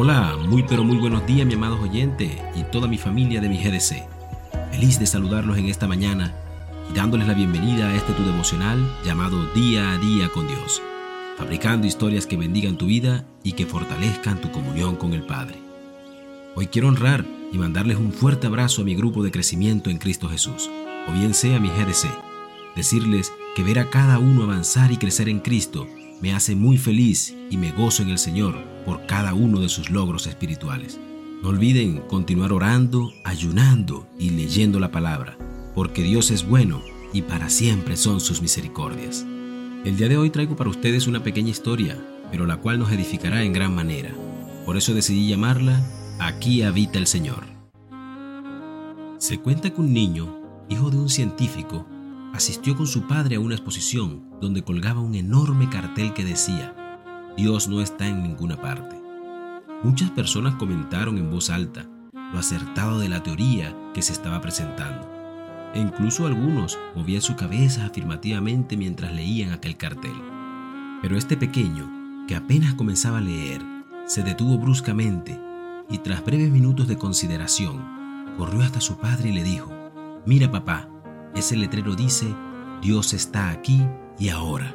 Hola, muy pero muy buenos días mi amados oyentes y toda mi familia de mi GDC. Feliz de saludarlos en esta mañana y dándoles la bienvenida a este tu devocional llamado Día a Día con Dios, fabricando historias que bendigan tu vida y que fortalezcan tu comunión con el Padre. Hoy quiero honrar y mandarles un fuerte abrazo a mi grupo de crecimiento en Cristo Jesús, o bien sea mi GDC, decirles que ver a cada uno avanzar y crecer en Cristo me hace muy feliz y me gozo en el Señor por cada uno de sus logros espirituales. No olviden continuar orando, ayunando y leyendo la palabra, porque Dios es bueno y para siempre son sus misericordias. El día de hoy traigo para ustedes una pequeña historia, pero la cual nos edificará en gran manera. Por eso decidí llamarla Aquí habita el Señor. Se cuenta que un niño, hijo de un científico, asistió con su padre a una exposición donde colgaba un enorme cartel que decía, Dios no está en ninguna parte. Muchas personas comentaron en voz alta lo acertado de la teoría que se estaba presentando, e incluso algunos movían su cabeza afirmativamente mientras leían aquel cartel. Pero este pequeño, que apenas comenzaba a leer, se detuvo bruscamente y tras breves minutos de consideración, corrió hasta su padre y le dijo, Mira papá, ese letrero dice, Dios está aquí y ahora.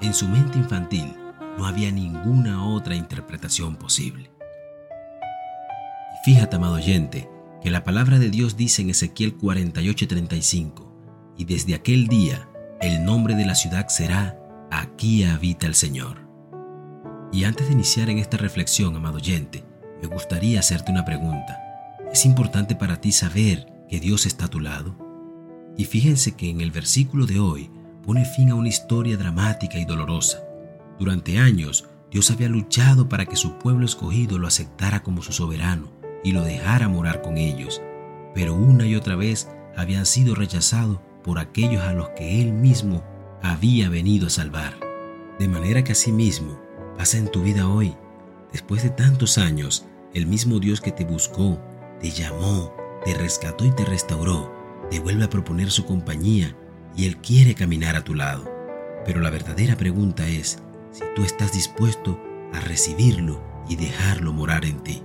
En su mente infantil no había ninguna otra interpretación posible. Y fíjate, amado oyente, que la palabra de Dios dice en Ezequiel 48:35, y desde aquel día el nombre de la ciudad será, aquí habita el Señor. Y antes de iniciar en esta reflexión, amado oyente, me gustaría hacerte una pregunta. ¿Es importante para ti saber que Dios está a tu lado? Y fíjense que en el versículo de hoy pone fin a una historia dramática y dolorosa. Durante años, Dios había luchado para que su pueblo escogido lo aceptara como su soberano y lo dejara morar con ellos, pero una y otra vez habían sido rechazados por aquellos a los que Él mismo había venido a salvar. De manera que asimismo pasa en tu vida hoy. Después de tantos años, el mismo Dios que te buscó, te llamó, te rescató y te restauró, te vuelve a proponer su compañía y Él quiere caminar a tu lado. Pero la verdadera pregunta es si tú estás dispuesto a recibirlo y dejarlo morar en ti.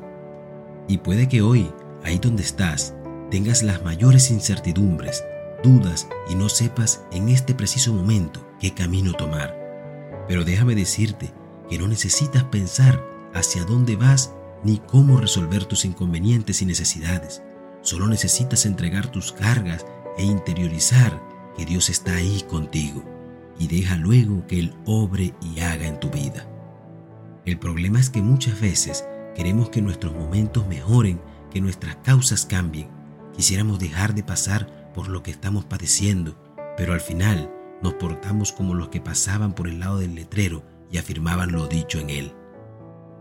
Y puede que hoy, ahí donde estás, tengas las mayores incertidumbres, dudas y no sepas en este preciso momento qué camino tomar. Pero déjame decirte que no necesitas pensar hacia dónde vas ni cómo resolver tus inconvenientes y necesidades. Solo necesitas entregar tus cargas e interiorizar que Dios está ahí contigo y deja luego que Él obre y haga en tu vida. El problema es que muchas veces queremos que nuestros momentos mejoren, que nuestras causas cambien. Quisiéramos dejar de pasar por lo que estamos padeciendo, pero al final nos portamos como los que pasaban por el lado del letrero y afirmaban lo dicho en él.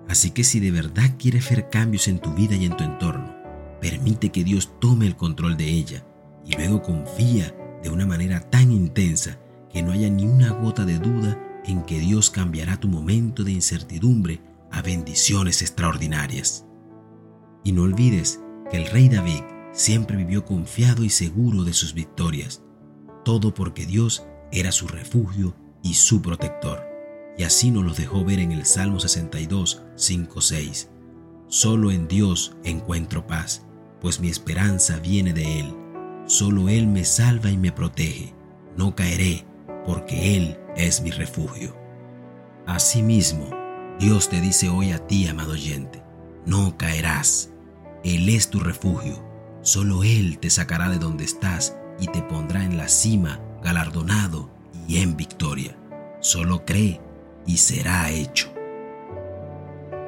Así que si de verdad quieres ver cambios en tu vida y en tu entorno, Permite que Dios tome el control de ella y luego confía de una manera tan intensa que no haya ni una gota de duda en que Dios cambiará tu momento de incertidumbre a bendiciones extraordinarias. Y no olvides que el rey David siempre vivió confiado y seguro de sus victorias, todo porque Dios era su refugio y su protector. Y así nos lo dejó ver en el Salmo 62, 5, 6. Solo en Dios encuentro paz pues mi esperanza viene de Él. Solo Él me salva y me protege. No caeré, porque Él es mi refugio. Asimismo, Dios te dice hoy a ti, amado oyente, no caerás. Él es tu refugio. Solo Él te sacará de donde estás y te pondrá en la cima, galardonado y en victoria. Solo cree y será hecho.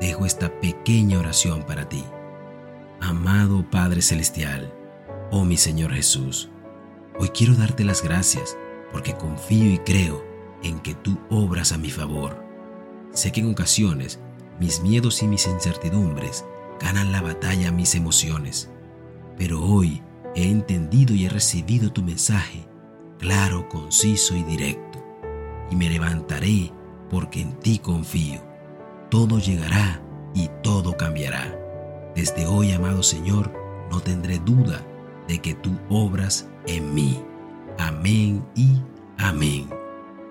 Dejo esta pequeña oración para ti. Amado Padre Celestial, oh mi Señor Jesús, hoy quiero darte las gracias porque confío y creo en que tú obras a mi favor. Sé que en ocasiones mis miedos y mis incertidumbres ganan la batalla a mis emociones, pero hoy he entendido y he recibido tu mensaje claro, conciso y directo, y me levantaré porque en ti confío. Todo llegará y todo cambiará. Desde hoy, amado Señor, no tendré duda de que tú obras en mí. Amén y amén.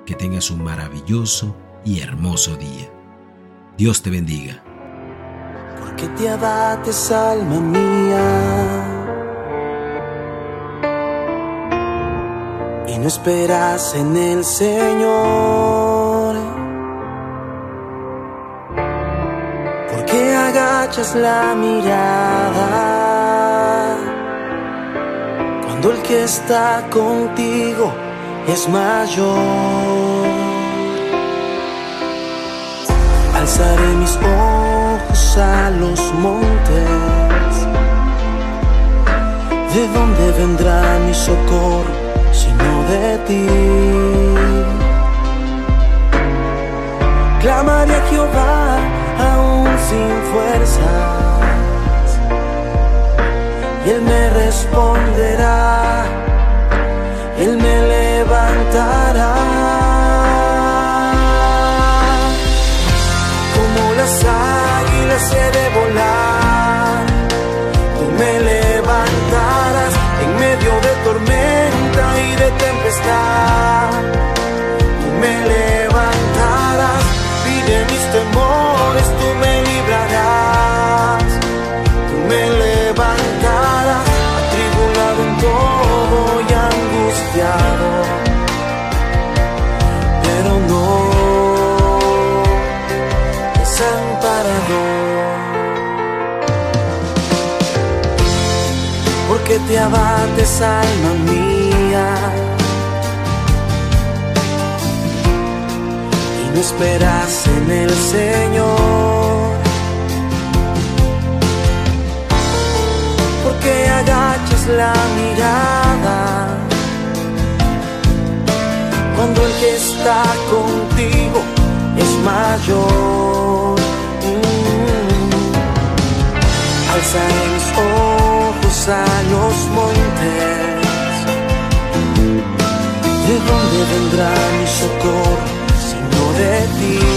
Que tengas un maravilloso y hermoso día. Dios te bendiga. que te abates, alma mía. Y no esperas en el Señor. Porque agachas la mirada que está contigo es mayor. Alzaré mis ojos a los montes. ¿De dónde vendrá mi socorro sino de ti? Clamaré a Jehová aún sin fuerzas y Él me responderá, Él me levantará. las águilas he de volar. Tú me levantarás en medio de tormenta y de tempestad. Porque te abates, alma mía, y no esperas en el Señor. Porque agachas la mirada cuando el que está contigo es mayor. Mis ojos a los montes. ¿De dónde vendrá mi socorro sino de ti?